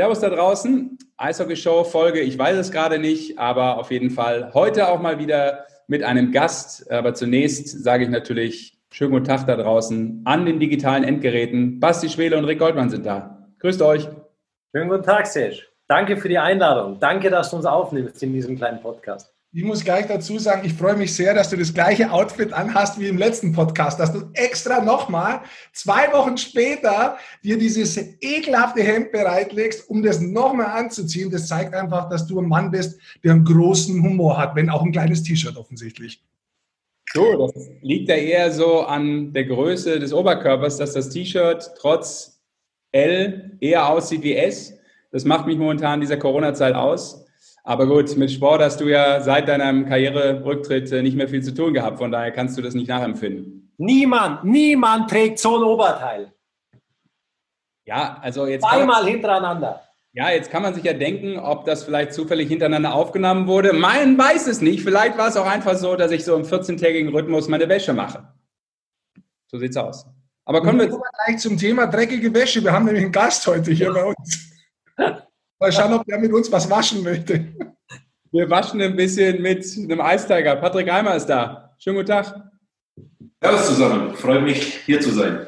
Servus da draußen. Eishockey-Show Folge, ich weiß es gerade nicht, aber auf jeden Fall heute auch mal wieder mit einem Gast. Aber zunächst sage ich natürlich schönen guten Tag da draußen an den digitalen Endgeräten. Basti Schwele und Rick Goldmann sind da. Grüßt euch. Schönen guten Tag, Serge. Danke für die Einladung. Danke, dass du uns aufnimmst in diesem kleinen Podcast. Ich muss gleich dazu sagen, ich freue mich sehr, dass du das gleiche Outfit anhast wie im letzten Podcast, dass du extra nochmal zwei Wochen später dir dieses ekelhafte Hemd bereitlegst, um das nochmal anzuziehen. Das zeigt einfach, dass du ein Mann bist, der einen großen Humor hat, wenn auch ein kleines T-Shirt offensichtlich. So, das liegt ja eher so an der Größe des Oberkörpers, dass das T-Shirt trotz L eher aussieht wie S. Das macht mich momentan in dieser Corona-Zeit aus. Aber gut, mit Sport hast du ja seit deinem Karriererücktritt äh, nicht mehr viel zu tun gehabt. Von daher kannst du das nicht nachempfinden. Niemand, niemand trägt so ein Oberteil. Ja, also jetzt. Zweimal hintereinander. Ja, jetzt kann man sich ja denken, ob das vielleicht zufällig hintereinander aufgenommen wurde. Mein weiß es nicht. Vielleicht war es auch einfach so, dass ich so im 14-tägigen Rhythmus meine Wäsche mache. So sieht's aus. Aber kommen wir gleich zum Thema dreckige Wäsche. Wir haben nämlich einen Gast heute hier bei uns. Mal schauen, ob der mit uns was waschen möchte. Wir waschen ein bisschen mit einem Eistiger. Patrick Eimer ist da. Schönen guten Tag. Servus zusammen. Freue mich, hier zu sein.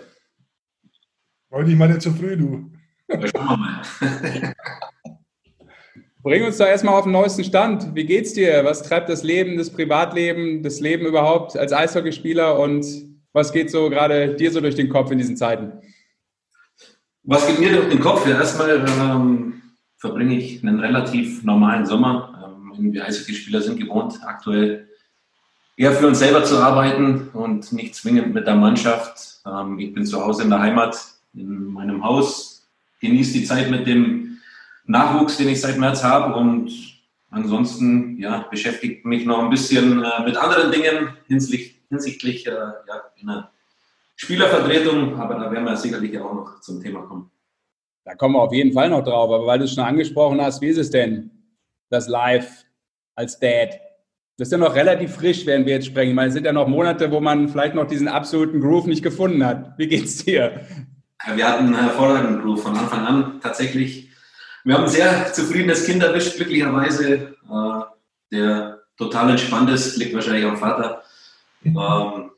Freue dich mal nicht zu früh, du. Ja, schauen wir mal. Bring uns doch erstmal auf den neuesten Stand. Wie geht's dir? Was treibt das Leben, das Privatleben, das Leben überhaupt als Eishockeyspieler und was geht so gerade dir so durch den Kopf in diesen Zeiten? Was geht mir durch den Kopf? Ja, erstmal ähm, verbringe ich einen relativ normalen Sommer. Ähm, wir Eishockeyspieler sind gewohnt, aktuell eher für uns selber zu arbeiten und nicht zwingend mit der Mannschaft. Ähm, ich bin zu Hause in der Heimat, in meinem Haus, genieße die Zeit mit dem Nachwuchs, den ich seit März habe und ansonsten ja, beschäftigt mich noch ein bisschen äh, mit anderen Dingen hinsichtlich, hinsichtlich äh, ja, einer Spielervertretung, aber da werden wir sicherlich auch noch zum Thema kommen. Da kommen wir auf jeden Fall noch drauf. Aber weil du es schon angesprochen hast, wie ist es denn, das Live als Dad? Das ist ja noch relativ frisch, während wir jetzt sprechen. Meine, es sind ja noch Monate, wo man vielleicht noch diesen absoluten Groove nicht gefunden hat. Wie geht's dir? Wir hatten einen hervorragenden Groove von Anfang an tatsächlich. Wir haben ein sehr zufriedenes Kind erwischt, glücklicherweise. Äh, der total entspannt ist, liegt wahrscheinlich am Vater. Ähm,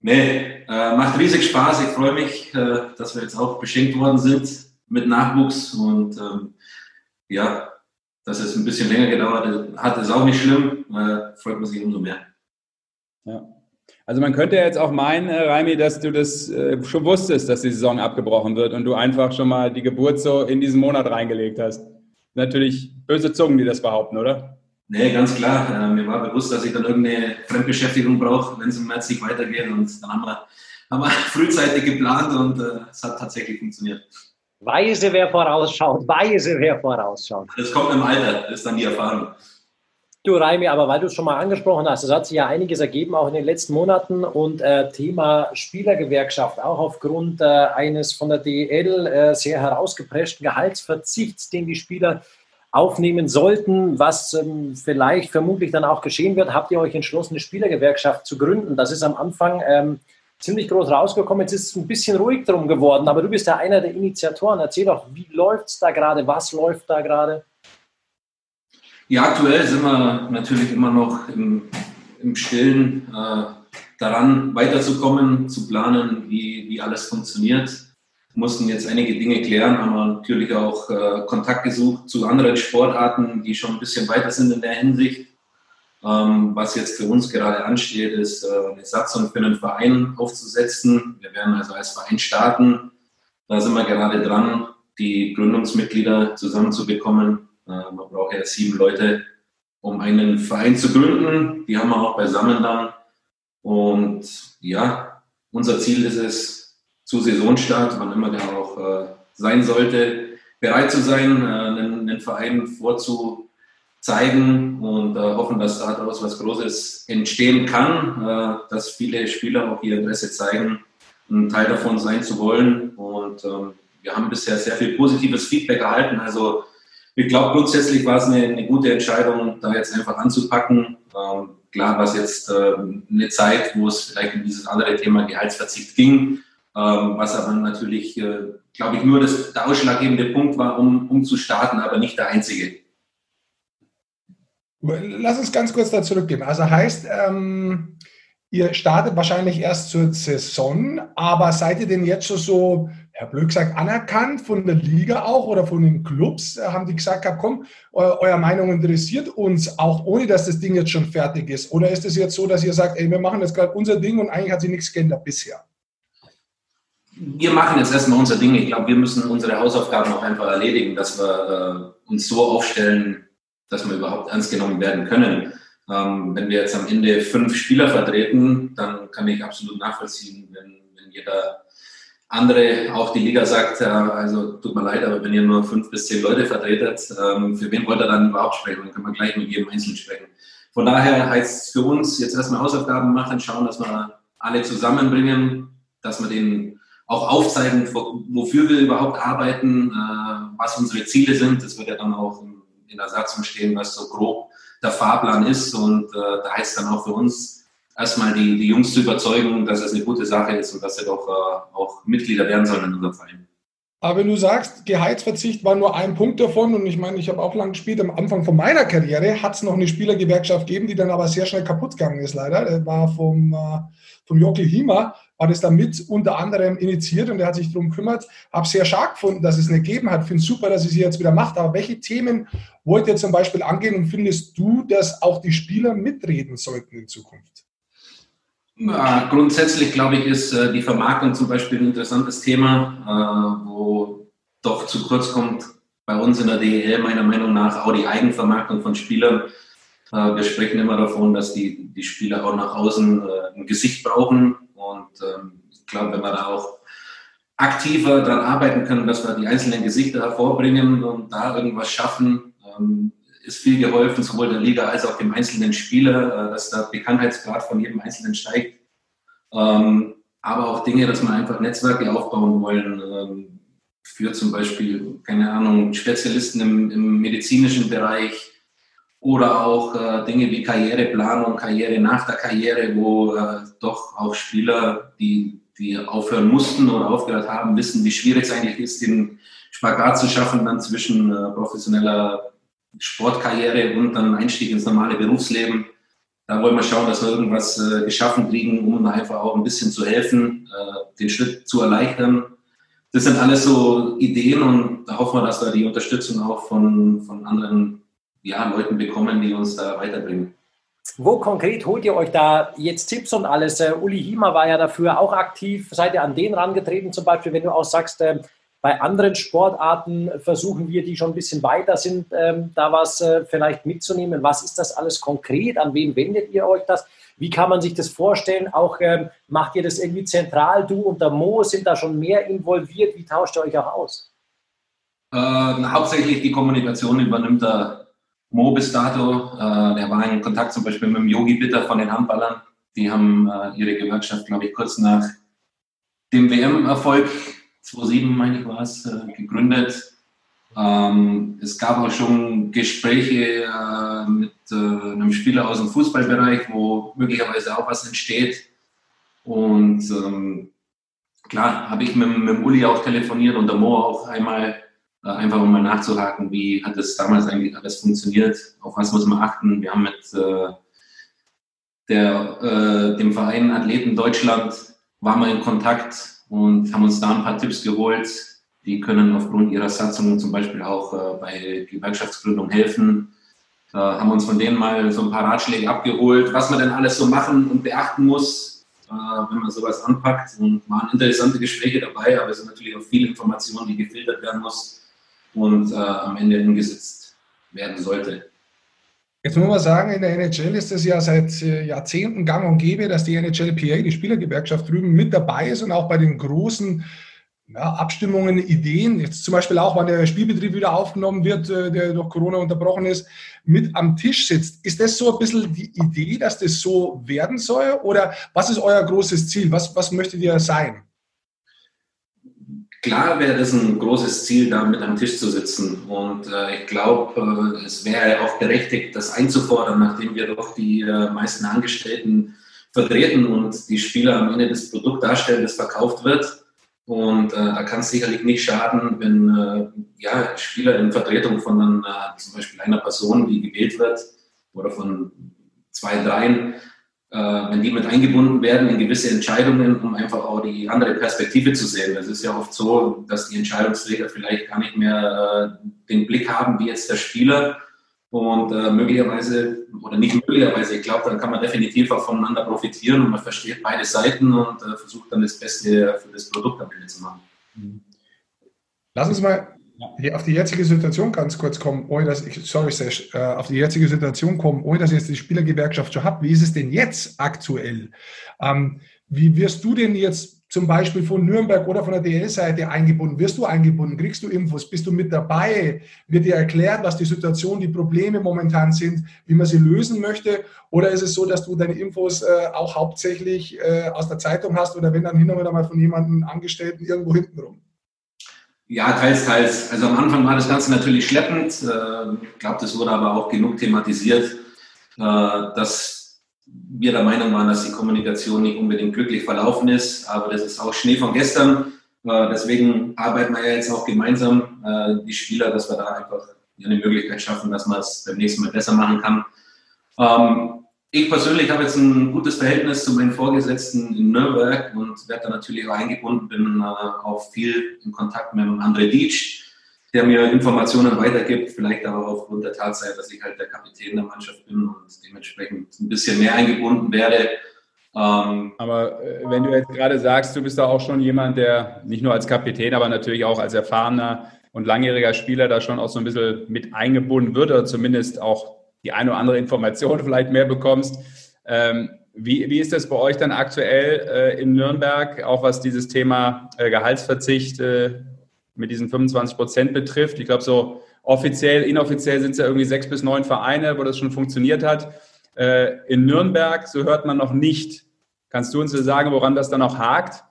nee, äh, macht riesig Spaß. Ich freue mich, äh, dass wir jetzt auch beschenkt worden sind mit Nachwuchs und ähm, ja, dass es ein bisschen länger gedauert hat, ist auch nicht schlimm, äh, freut man sich umso mehr. Ja. Also man könnte jetzt auch meinen, äh, Raimi, dass du das äh, schon wusstest, dass die Saison abgebrochen wird und du einfach schon mal die Geburt so in diesen Monat reingelegt hast. Natürlich böse Zungen, die das behaupten, oder? Nee, ganz klar. Äh, mir war bewusst, dass ich dann irgendeine Fremdbeschäftigung brauche, wenn es im März nicht weitergeht. Und dann haben wir, haben wir frühzeitig geplant und äh, es hat tatsächlich funktioniert. Weise, wer vorausschaut, weise, wer vorausschaut. Das kommt im Alter, das ist dann die Erfahrung. Du, Raimi, aber weil du es schon mal angesprochen hast, es hat sich ja einiges ergeben, auch in den letzten Monaten. Und äh, Thema Spielergewerkschaft, auch aufgrund äh, eines von der DEL äh, sehr herausgepreschten Gehaltsverzichts, den die Spieler aufnehmen sollten, was ähm, vielleicht vermutlich dann auch geschehen wird, habt ihr euch entschlossen, eine Spielergewerkschaft zu gründen. Das ist am Anfang ähm, ziemlich groß rausgekommen. Jetzt ist es ein bisschen ruhig drum geworden, aber du bist ja einer der Initiatoren. Erzähl doch, wie läuft es da gerade? Was läuft da gerade? Ja, aktuell sind wir natürlich immer noch im, im Stillen äh, daran, weiterzukommen, zu planen, wie, wie alles funktioniert. Wir mussten jetzt einige Dinge klären, haben natürlich auch äh, Kontakt gesucht zu anderen Sportarten, die schon ein bisschen weiter sind in der Hinsicht. Ähm, was jetzt für uns gerade ansteht, ist äh, eine Satzung für einen Verein aufzusetzen. Wir werden also als Verein starten. Da sind wir gerade dran, die Gründungsmitglieder zusammenzubekommen. Äh, man braucht ja sieben Leute, um einen Verein zu gründen. Die haben wir auch beisammen dann. Und ja, unser Ziel ist es, zu Saisonstart, wann immer der auch äh, sein sollte, bereit zu sein, einen, einen Verein vorzu zeigen und äh, hoffen, dass daraus was Großes entstehen kann, äh, dass viele Spieler auch ihr Interesse zeigen, ein Teil davon sein zu wollen. Und ähm, wir haben bisher sehr viel positives Feedback erhalten. Also ich glaube, grundsätzlich war es eine, eine, gute Entscheidung, da jetzt einfach anzupacken. Ähm, klar war es jetzt äh, eine Zeit, wo es vielleicht um dieses andere Thema Gehaltsverzicht ging, ähm, was aber natürlich äh, glaube ich, nur das, der ausschlaggebende Punkt war, um, um zu starten, aber nicht der einzige. Lass uns ganz kurz da zurückgehen. Also heißt, ähm, ihr startet wahrscheinlich erst zur Saison, aber seid ihr denn jetzt schon so, Herr Blöck gesagt, anerkannt von der Liga auch oder von den Clubs? Äh, haben die gesagt, komm, eu eure Meinung interessiert uns, auch ohne dass das Ding jetzt schon fertig ist? Oder ist es jetzt so, dass ihr sagt, ey, wir machen jetzt gerade unser Ding und eigentlich hat sich nichts geändert bisher? Wir machen jetzt erstmal unser Ding. Ich glaube, wir müssen unsere Hausaufgaben auch einfach erledigen, dass wir äh, uns so aufstellen, dass wir überhaupt ernst genommen werden können. Ähm, wenn wir jetzt am Ende fünf Spieler vertreten, dann kann ich absolut nachvollziehen, wenn, wenn jeder andere, auch die Liga sagt, äh, also tut mir leid, aber wenn ihr nur fünf bis zehn Leute vertretet, ähm, für wen wollt ihr dann überhaupt sprechen? Dann kann man gleich mit jedem Einzelnen sprechen. Von daher heißt es für uns jetzt erstmal Hausaufgaben machen, schauen, dass wir alle zusammenbringen, dass wir den auch aufzeigen, wofür wir überhaupt arbeiten, äh, was unsere Ziele sind. Das wird ja dann auch im in der Satzung stehen, was so grob der Fahrplan ist. Und äh, da heißt dann auch für uns, erstmal die, die Jungs zu überzeugen, dass es eine gute Sache ist und dass sie doch äh, auch Mitglieder werden sollen in unserem Verein. Aber wenn du sagst, Gehaltsverzicht war nur ein Punkt davon, und ich meine, ich habe auch lange gespielt, am Anfang von meiner Karriere hat es noch eine Spielergewerkschaft gegeben, die dann aber sehr schnell kaputt gegangen ist, leider. Das war vom, äh, vom Jockey Hima, war das damit unter anderem initiiert und er hat sich darum gekümmert. Habe sehr stark gefunden, dass es eine gegeben hat. Finde super, dass es sie jetzt wieder macht. Aber welche Themen wollt ihr zum Beispiel angehen und findest du, dass auch die Spieler mitreden sollten in Zukunft? Ja, grundsätzlich glaube ich, ist äh, die Vermarktung zum Beispiel ein interessantes Thema, äh, wo doch zu kurz kommt bei uns in der DEL meiner Meinung nach auch die Eigenvermarktung von Spielern. Äh, wir sprechen immer davon, dass die, die Spieler auch nach außen ein Gesicht brauchen. Und ähm, ich glaube, wenn wir da auch aktiver daran arbeiten können, dass wir die einzelnen Gesichter hervorbringen und da irgendwas schaffen, ähm, ist viel geholfen, sowohl der Liga als auch dem einzelnen Spieler, äh, dass der Bekanntheitsgrad von jedem Einzelnen steigt. Ähm, aber auch Dinge, dass wir einfach Netzwerke aufbauen wollen, für zum Beispiel, keine Ahnung, Spezialisten im, im medizinischen Bereich oder auch äh, Dinge wie Karriereplanung, Karriere nach der Karriere, wo äh, doch auch Spieler, die, die aufhören mussten oder aufgehört haben, wissen, wie schwierig es eigentlich ist, den Spagat zu schaffen dann zwischen professioneller Sportkarriere und dann Einstieg ins normale Berufsleben. Da wollen wir schauen, dass wir irgendwas äh, geschaffen kriegen, um einfach auch ein bisschen zu helfen, äh, den Schritt zu erleichtern. Das sind alles so Ideen und da hoffen wir, dass wir die Unterstützung auch von, von anderen ja, Leuten bekommen, die uns da weiterbringen. Wo konkret holt ihr euch da jetzt Tipps und alles? Uh, Uli Hima war ja dafür auch aktiv. Seid ihr an den rangetreten, zum Beispiel, wenn du auch sagst, uh, bei anderen Sportarten versuchen wir, die schon ein bisschen weiter sind, ähm, da was äh, vielleicht mitzunehmen. Was ist das alles konkret? An wen wendet ihr euch das? Wie kann man sich das vorstellen? Auch ähm, macht ihr das irgendwie zentral? Du und der Mo sind da schon mehr involviert. Wie tauscht ihr euch auch aus? Äh, hauptsächlich die Kommunikation übernimmt der Mo bis dato. Äh, der war in Kontakt zum Beispiel mit dem Yogi Bitter von den Handballern. Die haben äh, ihre Gewerkschaft, glaube ich, kurz nach dem WM-Erfolg 2007, meine ich, war es, äh, gegründet. Ähm, es gab auch schon Gespräche äh, mit äh, einem Spieler aus dem Fußballbereich, wo möglicherweise auch was entsteht. Und ähm, klar, habe ich mit, mit Uli auch telefoniert und der Mo auch einmal, einfach um mal nachzuhaken, wie hat das damals eigentlich alles funktioniert, auf was muss man achten. Wir haben mit äh, der, äh, dem Verein Athleten Deutschland, waren wir in Kontakt und haben uns da ein paar Tipps geholt. Die können aufgrund ihrer Satzung zum Beispiel auch äh, bei Gewerkschaftsgründung helfen. Äh, haben uns von denen mal so ein paar Ratschläge abgeholt, was man denn alles so machen und beachten muss, äh, wenn man sowas anpackt. Und waren interessante Gespräche dabei, aber es sind natürlich auch viele Informationen, die gefiltert werden muss und äh, am Ende umgesetzt werden sollte. Jetzt muss man sagen, in der NHL ist es ja seit äh, Jahrzehnten gang und gäbe, dass die NHLPA, die Spielergewerkschaft drüben, mit dabei ist und auch bei den großen ja, Abstimmungen, Ideen, jetzt zum Beispiel auch, wann der Spielbetrieb wieder aufgenommen wird, äh, der durch Corona unterbrochen ist, mit am Tisch sitzt. Ist das so ein bisschen die Idee, dass das so werden soll? Oder was ist euer großes Ziel? Was, was möchtet ihr sein? Klar wäre das ein großes Ziel, da mit am Tisch zu sitzen. Und äh, ich glaube, äh, es wäre auch berechtigt, das einzufordern, nachdem wir doch die äh, meisten Angestellten vertreten und die Spieler am Ende das Produkt darstellen, das verkauft wird. Und äh, da kann es sicherlich nicht schaden, wenn äh, ja, Spieler in Vertretung von dann, äh, zum Beispiel einer Person, die gewählt wird, oder von zwei, dreien, wenn die mit eingebunden werden in gewisse Entscheidungen, um einfach auch die andere Perspektive zu sehen. Es ist ja oft so, dass die Entscheidungsträger vielleicht gar nicht mehr äh, den Blick haben, wie jetzt der Spieler. Und äh, möglicherweise, oder nicht möglicherweise, ich glaube, dann kann man definitiv auch voneinander profitieren und man versteht beide Seiten und äh, versucht dann das Beste für das Produkt am Ende zu machen. Lass uns mal hier auf die jetzige Situation ganz kurz kommen, ohne dass ich, sorry Sesh, äh, auf die jetzige Situation kommen, ohne dass ich jetzt die Spielergewerkschaft schon habe. Wie ist es denn jetzt aktuell? Ähm, wie wirst du denn jetzt zum Beispiel von Nürnberg oder von der DL-Seite eingebunden? Wirst du eingebunden? Kriegst du Infos? Bist du mit dabei? Wird dir erklärt, was die Situation, die Probleme momentan sind, wie man sie lösen möchte? Oder ist es so, dass du deine Infos äh, auch hauptsächlich äh, aus der Zeitung hast oder wenn dann hin und wieder mal von jemandem Angestellten irgendwo hintenrum? Ja, teils, teils. Also am Anfang war das Ganze natürlich schleppend. Äh, ich glaube, das wurde aber auch genug thematisiert, äh, dass wir der Meinung waren, dass die Kommunikation nicht unbedingt glücklich verlaufen ist. Aber das ist auch Schnee von gestern. Äh, deswegen arbeiten wir ja jetzt auch gemeinsam, die Spieler, dass wir da einfach eine Möglichkeit schaffen, dass man es beim nächsten Mal besser machen kann. Ähm, ich persönlich habe jetzt ein gutes Verhältnis zu meinen Vorgesetzten in Nürnberg und werde da natürlich auch eingebunden, bin äh, auch viel in Kontakt mit André Dietsch, der mir Informationen weitergibt, vielleicht aber aufgrund der Tatsache, dass ich halt der Kapitän der Mannschaft bin und dementsprechend ein bisschen mehr eingebunden werde. Ähm, aber äh, wenn du jetzt gerade sagst, du bist da auch schon jemand, der nicht nur als Kapitän, aber natürlich auch als erfahrener und langjähriger Spieler da schon auch so ein bisschen mit eingebunden wird oder zumindest auch die eine oder andere Information vielleicht mehr bekommst. Ähm, wie, wie ist das bei euch dann aktuell äh, in Nürnberg, auch was dieses Thema äh, Gehaltsverzicht äh, mit diesen 25 Prozent betrifft? Ich glaube, so offiziell, inoffiziell sind es ja irgendwie sechs bis neun Vereine, wo das schon funktioniert hat. Äh, in Nürnberg, so hört man noch nicht. Kannst du uns sagen, woran das dann noch hakt?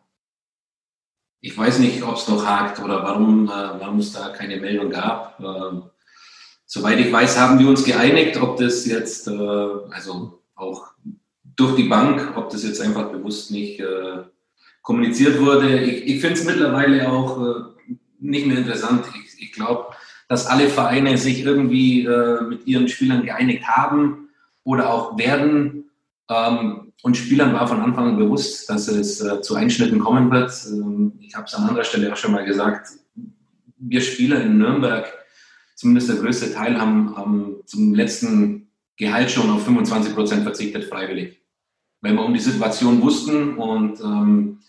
Ich weiß nicht, ob es noch hakt oder warum, äh, warum es da keine Meldung gab. Ähm, soweit ich weiß, haben wir uns geeinigt, ob das jetzt, äh, also auch durch die Bank, ob das jetzt einfach bewusst nicht äh, kommuniziert wurde. Ich, ich finde es mittlerweile auch äh, nicht mehr interessant. Ich, ich glaube, dass alle Vereine sich irgendwie äh, mit ihren Spielern geeinigt haben oder auch werden. Ähm, und Spielern war von Anfang an bewusst, dass es äh, zu Einschnitten kommen wird. Ähm, ich habe es an anderer Stelle auch schon mal gesagt. Wir Spieler in Nürnberg zumindest der größte Teil haben, haben zum letzten Gehalt schon auf 25 Prozent verzichtet, freiwillig. Weil wir um die Situation wussten und ähm,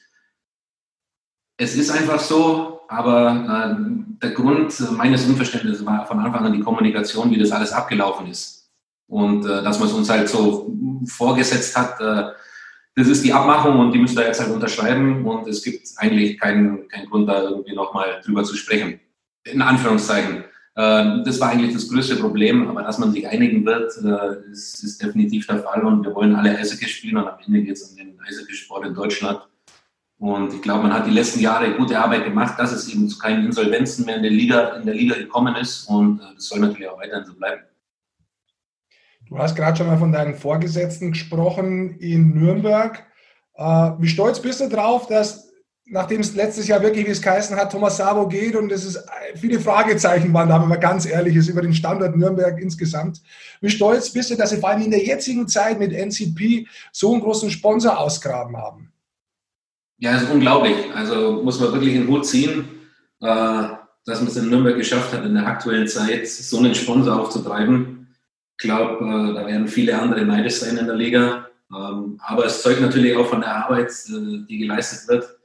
es ist einfach so, aber äh, der Grund meines Unverständnisses war von Anfang an die Kommunikation, wie das alles abgelaufen ist. Und äh, dass man es uns halt so vorgesetzt hat, äh, das ist die Abmachung und die müssen da jetzt halt unterschreiben und es gibt eigentlich keinen, keinen Grund, da irgendwie nochmal drüber zu sprechen. In Anführungszeichen. Ähm, das war eigentlich das größte Problem, aber dass man sich einigen wird, äh, ist, ist definitiv der Fall und wir wollen alle Eishockey spielen und am Ende geht es um den Eishockey-Sport in Deutschland. Und ich glaube, man hat die letzten Jahre gute Arbeit gemacht, dass es eben zu keinen Insolvenzen mehr in der Liga, in der Liga gekommen ist und äh, das soll natürlich auch weiterhin so bleiben. Du hast gerade schon mal von deinen Vorgesetzten gesprochen in Nürnberg. Äh, wie stolz bist du drauf, dass nachdem es letztes Jahr wirklich, wie es geheißen hat, Thomas Sabo geht und es ist viele Fragezeichen waren da, wenn man ganz ehrlich ist, über den Standort Nürnberg insgesamt. Wie stolz bist du, dass Sie vor allem in der jetzigen Zeit mit NCP so einen großen Sponsor ausgraben haben? Ja, das ist unglaublich. Also muss man wirklich den Hut ziehen, äh, dass man es in Nürnberg geschafft hat, in der aktuellen Zeit so einen Sponsor aufzutreiben. Ich glaube, äh, da werden viele andere neidisch sein in der Liga. Ähm, aber es zeugt natürlich auch von der Arbeit, äh, die geleistet wird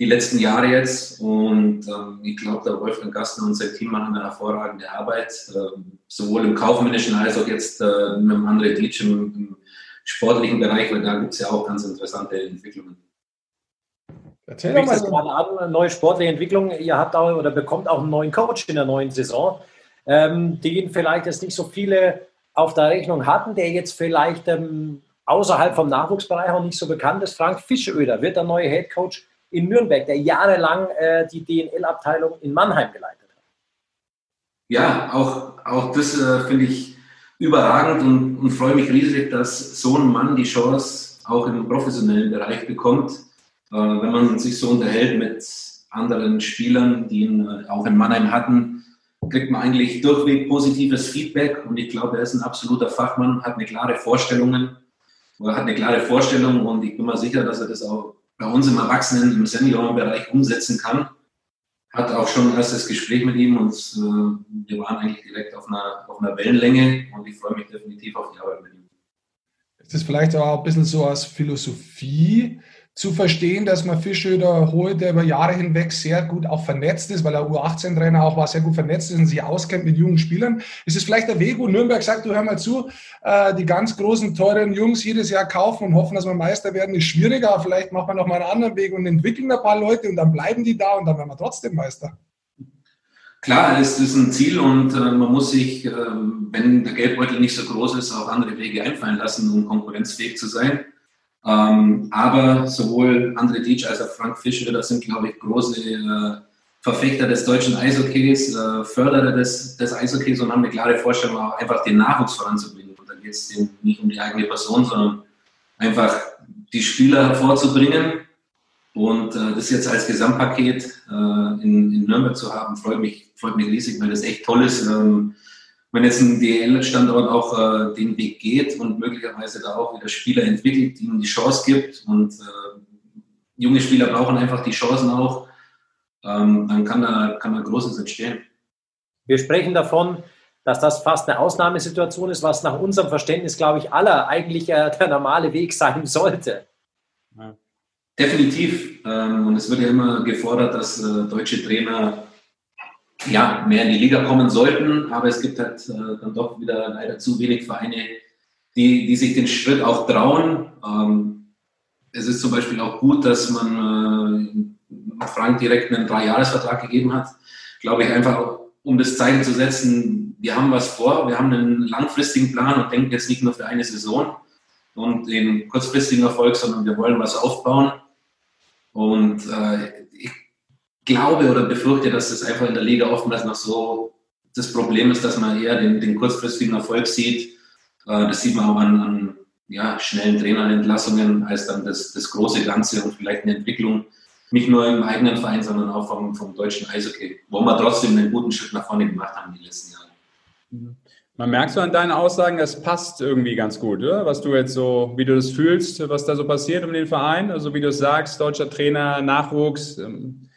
die letzten Jahre jetzt. Und ähm, ich glaube, der Wolfgang Gastner und sein Team machen eine hervorragende Arbeit, äh, sowohl im kaufmännischen als auch jetzt äh, mit dem André Dietsch im, im, sportlichen Bereich, weil da gibt es ja auch ganz interessante Entwicklungen. Erzähl doch mal so. gerade an, eine neue sportliche Entwicklung. Ihr habt auch oder bekommt auch einen neuen Coach in der neuen Saison, ähm, den vielleicht jetzt nicht so viele auf der Rechnung hatten, der jetzt vielleicht ähm, außerhalb vom Nachwuchsbereich auch nicht so bekannt ist. Frank Fischöder wird der neue Head Coach in Nürnberg, der jahrelang äh, die DNL-Abteilung in Mannheim geleitet hat. Ja, auch, auch das äh, finde ich überragend und, und freue mich riesig, dass so ein Mann die Chance auch im professionellen Bereich bekommt. Äh, wenn man sich so unterhält mit anderen Spielern, die ihn äh, auch in Mannheim hatten, kriegt man eigentlich durchweg positives Feedback und ich glaube, er ist ein absoluter Fachmann, hat eine klare Vorstellung, oder hat eine klare Vorstellung und ich bin mir sicher, dass er das auch bei uns im Erwachsenen, im Seniorenbereich umsetzen kann. Hat auch schon ein erstes Gespräch mit ihm und äh, wir waren eigentlich direkt auf einer, auf einer Wellenlänge und ich freue mich definitiv auf die Arbeit mit ihm. Ist das vielleicht auch ein bisschen so als Philosophie zu verstehen, dass man Fischöder holt, der über Jahre hinweg sehr gut auch vernetzt ist, weil er U18-Trainer auch war, sehr gut vernetzt ist und sich auskennt mit jungen Spielern. Ist es vielleicht der Weg, wo Nürnberg sagt, du hör mal zu, äh, die ganz großen, teuren Jungs jedes Jahr kaufen und hoffen, dass wir Meister werden, ist schwieriger. Vielleicht macht man noch mal einen anderen Weg und entwickeln ein paar Leute und dann bleiben die da und dann werden wir trotzdem Meister. Klar, es ist ein Ziel und äh, man muss sich, äh, wenn der Geldbeutel nicht so groß ist, auch andere Wege einfallen lassen, um konkurrenzfähig zu sein. Ähm, aber sowohl André Dietsch als auch Frank Fischer, das sind, glaube ich, große äh, Verfechter des deutschen Eishockeys, äh, Förderer des, des Eishockeys und haben eine klare Vorstellung, auch einfach den Nachwuchs voranzubringen. Und da geht es nicht um die eigene Person, sondern einfach die Spieler hervorzubringen. Und äh, das jetzt als Gesamtpaket äh, in, in, Nürnberg zu haben, freut mich, freut mich riesig, weil das echt toll ist. Ähm, wenn jetzt ein DL-Standort auch äh, den Weg geht und möglicherweise da auch wieder Spieler entwickelt, die ihnen die Chance gibt und äh, junge Spieler brauchen einfach die Chancen auch, ähm, dann kann da, kann da Großes entstehen. Wir sprechen davon, dass das fast eine Ausnahmesituation ist, was nach unserem Verständnis, glaube ich, aller eigentlich äh, der normale Weg sein sollte. Ja. Definitiv. Ähm, und es wird ja immer gefordert, dass äh, deutsche Trainer ja, mehr in die Liga kommen sollten, aber es gibt halt äh, dann doch wieder leider zu wenig Vereine, die, die sich den Schritt auch trauen. Ähm, es ist zum Beispiel auch gut, dass man äh, Frank direkt einen Dreijahresvertrag gegeben hat. Glaube ich einfach, um das Zeichen zu setzen, wir haben was vor, wir haben einen langfristigen Plan und denken jetzt nicht nur für eine Saison und den kurzfristigen Erfolg, sondern wir wollen was aufbauen. Und äh, glaube oder befürchte, dass das einfach in der Liga oftmals noch so das Problem ist, dass man eher den, den kurzfristigen Erfolg sieht. Äh, das sieht man auch an, an ja, schnellen Trainerentlassungen als dann das, das große Ganze und vielleicht eine Entwicklung, nicht nur im eigenen Verein, sondern auch vom, vom deutschen Eishockey, wo wir trotzdem einen guten Schritt nach vorne gemacht haben in den letzten Jahren. Man merkt so an deinen Aussagen, das passt irgendwie ganz gut, oder? was du jetzt so, wie du das fühlst, was da so passiert um den Verein, also wie du es sagst, deutscher Trainer, Nachwuchs, ähm,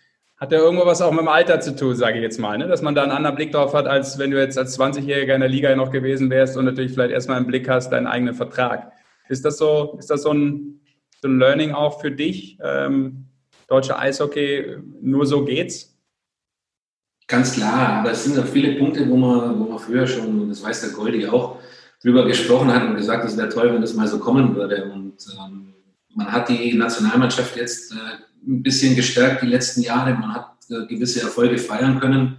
hat ja irgendwo was auch mit dem Alter zu tun, sage ich jetzt mal, ne? dass man da einen anderen Blick drauf hat, als wenn du jetzt als 20-Jähriger in der Liga noch gewesen wärst und natürlich vielleicht erstmal im Blick hast, deinen eigenen Vertrag. Ist das so, ist das so ein, so ein Learning auch für dich? Ähm, deutsche Eishockey, nur so geht's? Ganz klar, aber es sind ja viele Punkte, wo man, wo man früher schon, das weiß der Goldi auch, drüber gesprochen hat und gesagt, es wäre toll, wenn das mal so kommen würde. Und ähm, man hat die Nationalmannschaft jetzt äh, ein bisschen gestärkt die letzten Jahre. Man hat äh, gewisse Erfolge feiern können.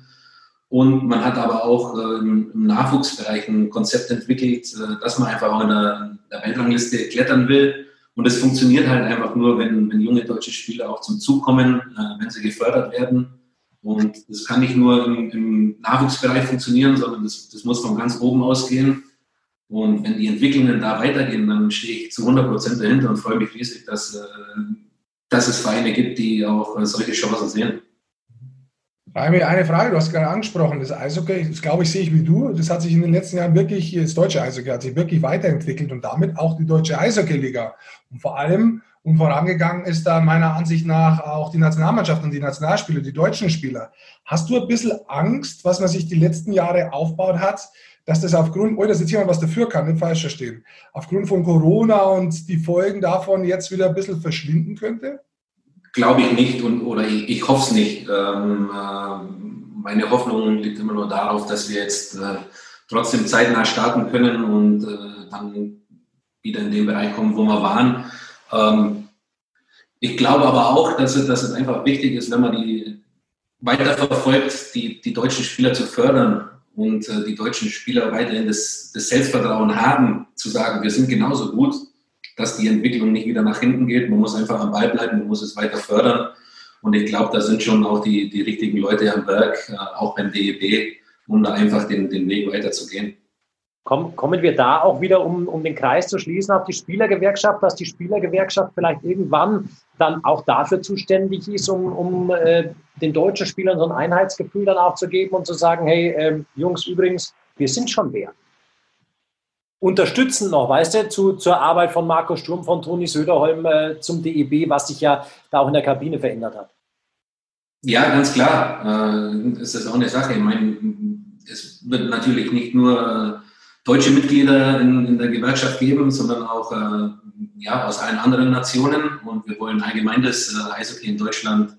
Und man hat aber auch äh, im, Nachwuchsbereich ein Konzept entwickelt, äh, dass man einfach auch in der, der, Weltrangliste klettern will. Und es funktioniert halt einfach nur, wenn, wenn junge deutsche Spieler auch zum Zug kommen, wenn sie gefördert werden. Und das kann nicht nur im, im Nachwuchsbereich funktionieren, sondern das, das, muss von ganz oben ausgehen. Und wenn die Entwicklungen da weitergehen, dann stehe ich zu 100 Prozent dahinter und freue mich riesig, dass dass es Vereine gibt, die auch äh, solche Chancen sehen. Eine Frage, du hast gerade angesprochen, das Eishockey, das glaube ich, sehe ich wie du, das hat sich in den letzten Jahren wirklich, das deutsche Eishockey hat sich wirklich weiterentwickelt und damit auch die deutsche Eishockey-Liga. Und vor allem, und vorangegangen ist da meiner Ansicht nach auch die Nationalmannschaft und die Nationalspieler, die deutschen Spieler. Hast du ein bisschen Angst, was man sich die letzten Jahre aufgebaut hat, dass das aufgrund, oh, dass jetzt jemand was dafür kann, nicht falsch verstehen, aufgrund von Corona und die Folgen davon jetzt wieder ein bisschen verschwinden könnte? Glaube ich nicht und, oder ich, ich hoffe es nicht. Ähm, äh, meine Hoffnung liegt immer nur darauf, dass wir jetzt äh, trotzdem zeitnah starten können und äh, dann wieder in den Bereich kommen, wo wir waren. Ähm, ich glaube aber auch, dass es, dass es einfach wichtig ist, wenn man die weiterverfolgt, die, die deutschen Spieler zu fördern und äh, die deutschen Spieler weiterhin das, das Selbstvertrauen haben, zu sagen, wir sind genauso gut, dass die Entwicklung nicht wieder nach hinten geht. Man muss einfach am Ball bleiben, man muss es weiter fördern. Und ich glaube, da sind schon auch die, die richtigen Leute am Werk, äh, auch beim DEB, um da einfach den, den Weg weiterzugehen. Kommen wir da auch wieder, um, um den Kreis zu schließen, auf die Spielergewerkschaft, dass die Spielergewerkschaft vielleicht irgendwann dann auch dafür zuständig ist, um, um äh, den deutschen Spielern so ein Einheitsgefühl dann auch zu geben und zu sagen, hey, äh, Jungs, übrigens, wir sind schon wer. Unterstützend noch, weißt du, zu, zur Arbeit von Marco Sturm, von Toni Söderholm äh, zum DEB, was sich ja da auch in der Kabine verändert hat. Ja, ganz klar. Äh, ist das auch eine Sache. Ich meine, es wird natürlich nicht nur deutsche Mitglieder in, in der Gewerkschaft geben, sondern auch äh, ja, aus allen anderen Nationen. Und wir wollen allgemein das äh, Eishockey in Deutschland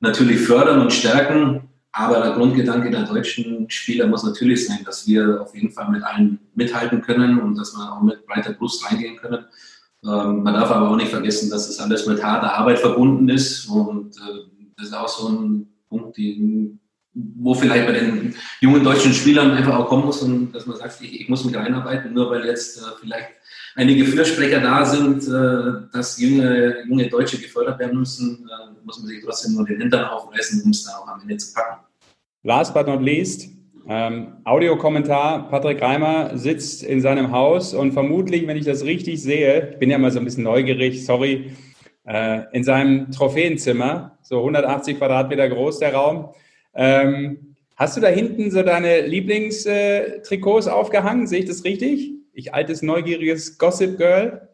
natürlich fördern und stärken. Aber der Grundgedanke der deutschen Spieler muss natürlich sein, dass wir auf jeden Fall mit allen mithalten können und dass wir auch mit breiter Brust reingehen können. Ähm, man darf aber auch nicht vergessen, dass das alles mit harter Arbeit verbunden ist. Und äh, das ist auch so ein Punkt, den wo vielleicht bei den jungen deutschen Spielern einfach auch kommen muss und dass man sagt, ich, ich muss mich einarbeiten, nur weil jetzt äh, vielleicht einige Fürsprecher da sind, äh, dass junge, junge Deutsche gefördert werden müssen, äh, muss man sich trotzdem nur den Hintern aufreißen, um es da auch am Ende zu packen. Last but not least, ähm, Audiokommentar, Patrick Reimer sitzt in seinem Haus und vermutlich, wenn ich das richtig sehe, ich bin ja mal so ein bisschen neugierig, sorry, äh, in seinem Trophäenzimmer, so 180 Quadratmeter groß der Raum, ähm, hast du da hinten so deine Lieblingstrikots aufgehangen? Sehe ich das richtig? Ich altes, neugieriges Gossip Girl?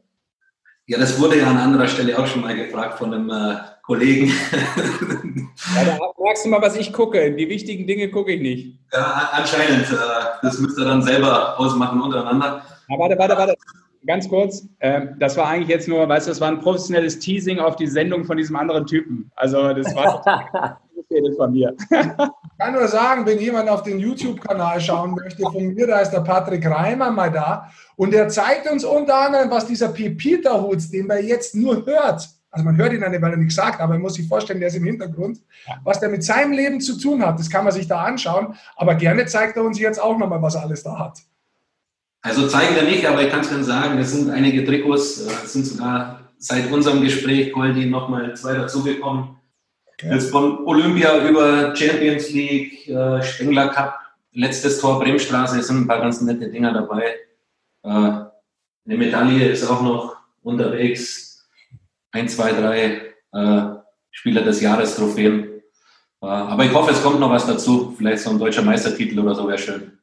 Ja, das wurde ja an anderer Stelle auch schon mal gefragt von einem äh, Kollegen. ja, da merkst du mal, was ich gucke. Die wichtigen Dinge gucke ich nicht. Ja, anscheinend. Äh, das müsst ihr dann selber ausmachen untereinander. Ja, warte, warte, warte. Ganz kurz. Ähm, das war eigentlich jetzt nur, weißt du, das war ein professionelles Teasing auf die Sendung von diesem anderen Typen. Also, das war. Rede von mir. Ich kann nur sagen, wenn jemand auf den YouTube-Kanal schauen möchte, von mir, da ist der Patrick Reimer mal da und der zeigt uns unter anderem, was dieser Pepita-Hut, den man jetzt nur hört, also man hört ihn nicht, weil er nichts sagt, aber man muss sich vorstellen, der ist im Hintergrund, was der mit seinem Leben zu tun hat, das kann man sich da anschauen, aber gerne zeigt er uns jetzt auch nochmal, was er alles da hat. Also zeigen wir nicht, aber ich kann es Ihnen sagen, es sind einige Trikots, es sind sogar seit unserem Gespräch Goldi nochmal zwei dazugekommen. Jetzt von Olympia über Champions League, äh, Spengler Cup, letztes Tor Bremstraße, es sind ein paar ganz nette Dinger dabei. Äh, eine Medaille ist auch noch unterwegs. Ein, zwei, drei äh, Spieler des Jahres Trophäen. Äh, aber ich hoffe, es kommt noch was dazu. Vielleicht so ein deutscher Meistertitel oder so wäre schön.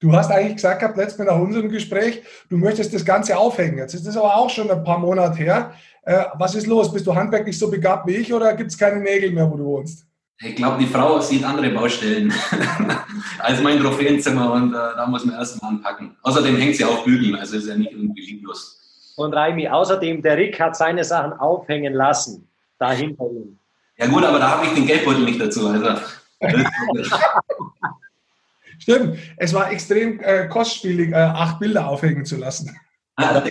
Du hast eigentlich gesagt gehabt, letztes Mal nach unserem Gespräch, du möchtest das Ganze aufhängen. Jetzt ist das aber auch schon ein paar Monate her. Äh, was ist los? Bist du handwerklich so begabt wie ich oder gibt es keine Nägel mehr, wo du wohnst? Ich glaube, die Frau sieht andere Baustellen als mein Trophäenzimmer und äh, da muss man erstmal anpacken. Außerdem hängt sie auf Bügeln, also ist ja nicht irgendwie lieblos. Und Raimi, außerdem, der Rick hat seine Sachen aufhängen lassen, da hinter ihm. Ja gut, aber da habe ich den Geldbeutel nicht dazu. Also. Stimmt, es war extrem äh, kostspielig, äh, acht Bilder aufhängen zu lassen. Ah,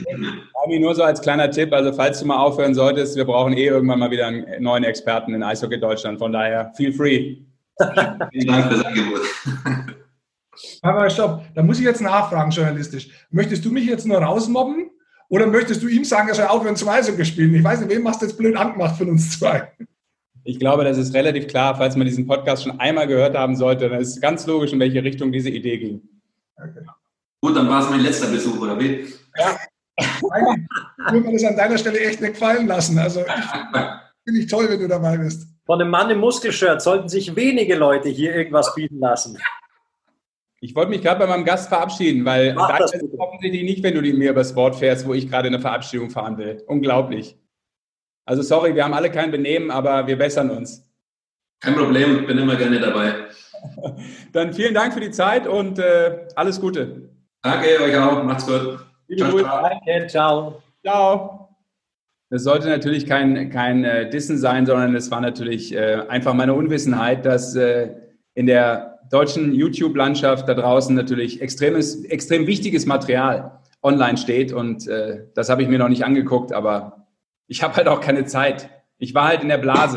nur so als kleiner Tipp, also falls du mal aufhören solltest, wir brauchen eh irgendwann mal wieder einen neuen Experten in Eishockey Deutschland, von daher feel free. Vielen Dank fürs Angebot. Aber stopp, da muss ich jetzt nachfragen, journalistisch. Möchtest du mich jetzt nur rausmobben oder möchtest du ihm sagen, er soll aufhören zum Eishockey spielen? Ich weiß nicht, wem hast du jetzt blöd angemacht von uns zwei? Ich glaube, das ist relativ klar, falls man diesen Podcast schon einmal gehört haben sollte, dann ist ganz logisch, in welche Richtung diese Idee ging. Okay. Gut, dann war es mein letzter Besuch, oder wie? Ja. Ich würde mir das an deiner Stelle echt nicht gefallen lassen. Also finde ich toll, wenn du dabei bist. Von einem Mann im Muskelshirt sollten sich wenige Leute hier irgendwas bieten lassen. Ich wollte mich gerade bei meinem Gast verabschieden, weil Mach das ist offensichtlich nicht, wenn du mir übers Wort fährst, wo ich gerade eine Verabschiedung fahren will. Unglaublich. Also sorry, wir haben alle kein Benehmen, aber wir bessern uns. Kein Problem, bin immer gerne dabei. Dann vielen Dank für die Zeit und äh, alles Gute. Danke, euch auch. Macht's gut. Ciao, ciao. Danke, ciao. Ciao. Das sollte natürlich kein, kein äh, Dissen sein, sondern es war natürlich äh, einfach meine Unwissenheit, dass äh, in der deutschen YouTube-Landschaft da draußen natürlich extremes, extrem wichtiges Material online steht und äh, das habe ich mir noch nicht angeguckt, aber ich habe halt auch keine Zeit. Ich war halt in der Blase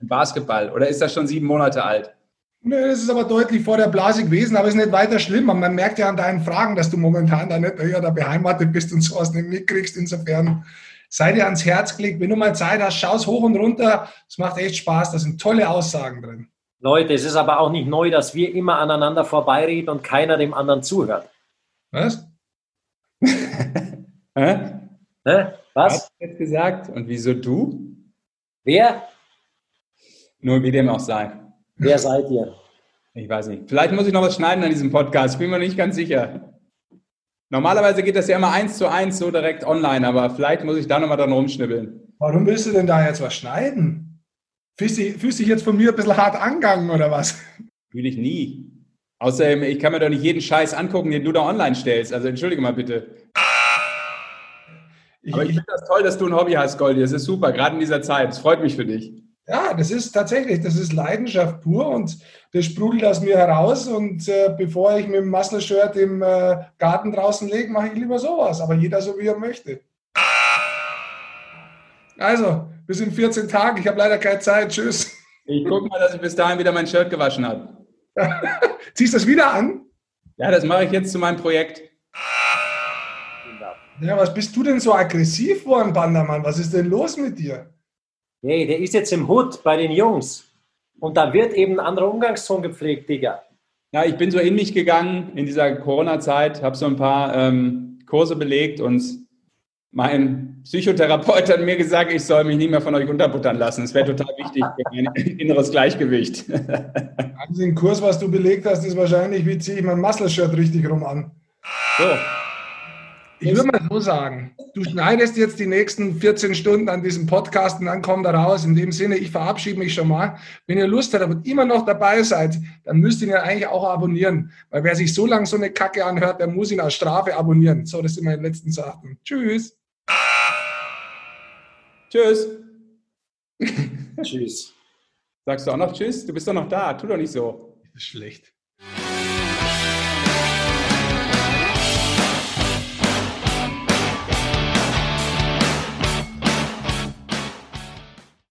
im Basketball. Oder ist das schon sieben Monate alt? Nö, das ist aber deutlich vor der Blase gewesen, aber es ist nicht weiter schlimm. Man merkt ja an deinen Fragen, dass du momentan da nicht ja, da beheimatet bist und sowas nicht mitkriegst. Insofern sei dir ans Herz gelegt. Wenn du mal Zeit hast, schau es hoch und runter. Es macht echt Spaß. Da sind tolle Aussagen drin. Leute, es ist aber auch nicht neu, dass wir immer aneinander vorbeireden und keiner dem anderen zuhört. Was? Hä? Hä? Was? Jetzt gesagt? Und wieso du? Wer? Nur wie dem auch sei. Wer seid ihr? Ich weiß nicht. Vielleicht muss ich noch was schneiden an diesem Podcast. Ich bin mir nicht ganz sicher. Normalerweise geht das ja immer eins zu eins so direkt online, aber vielleicht muss ich da nochmal dran rumschnibbeln. Warum willst du denn da jetzt was schneiden? Fühlst du fühlst dich jetzt von mir ein bisschen hart angegangen oder was? Will ich nie. Außerdem, ich kann mir doch nicht jeden Scheiß angucken, den du da online stellst. Also entschuldige mal bitte. Ich, Aber ich finde das toll, dass du ein Hobby hast, Goldi. Das ist super, gerade in dieser Zeit. Es freut mich für dich. Ja, das ist tatsächlich, das ist Leidenschaft pur und das sprudelt aus mir heraus. Und äh, bevor ich mit dem Muscle-Shirt im äh, Garten draußen lege, mache ich lieber sowas. Aber jeder so, wie er möchte. Also, bis in 14 Tagen. Ich habe leider keine Zeit. Tschüss. Ich gucke mal, dass ich bis dahin wieder mein Shirt gewaschen habe. Ziehst du das wieder an? Ja, das mache ich jetzt zu meinem Projekt. Ja, was bist du denn so aggressiv worden, Bandermann? Was ist denn los mit dir? Nee, der ist jetzt im Hut bei den Jungs. Und da wird eben ein anderer Umgangston gepflegt, Digga. Ja, ich bin so in mich gegangen in dieser Corona-Zeit, habe so ein paar ähm, Kurse belegt und mein Psychotherapeut hat mir gesagt, ich soll mich nicht mehr von euch unterbuttern lassen. Das wäre total wichtig für mein inneres Gleichgewicht. Also den Kurs, was du belegt hast, ist wahrscheinlich, wie ziehe ich mein Muscle-Shirt richtig rum an. So, Ich würde mal so sagen, du schneidest jetzt die nächsten 14 Stunden an diesem Podcast und dann kommt er raus. In dem Sinne, ich verabschiede mich schon mal. Wenn ihr Lust habt und immer noch dabei seid, dann müsst ihr ihn ja eigentlich auch abonnieren. Weil wer sich so lange so eine Kacke anhört, der muss ihn als Strafe abonnieren. So, das sind meine letzten Sachen. Tschüss. tschüss. Tschüss. Sagst du auch noch Tschüss? Du bist doch noch da. Tu doch nicht so. Das ist schlecht.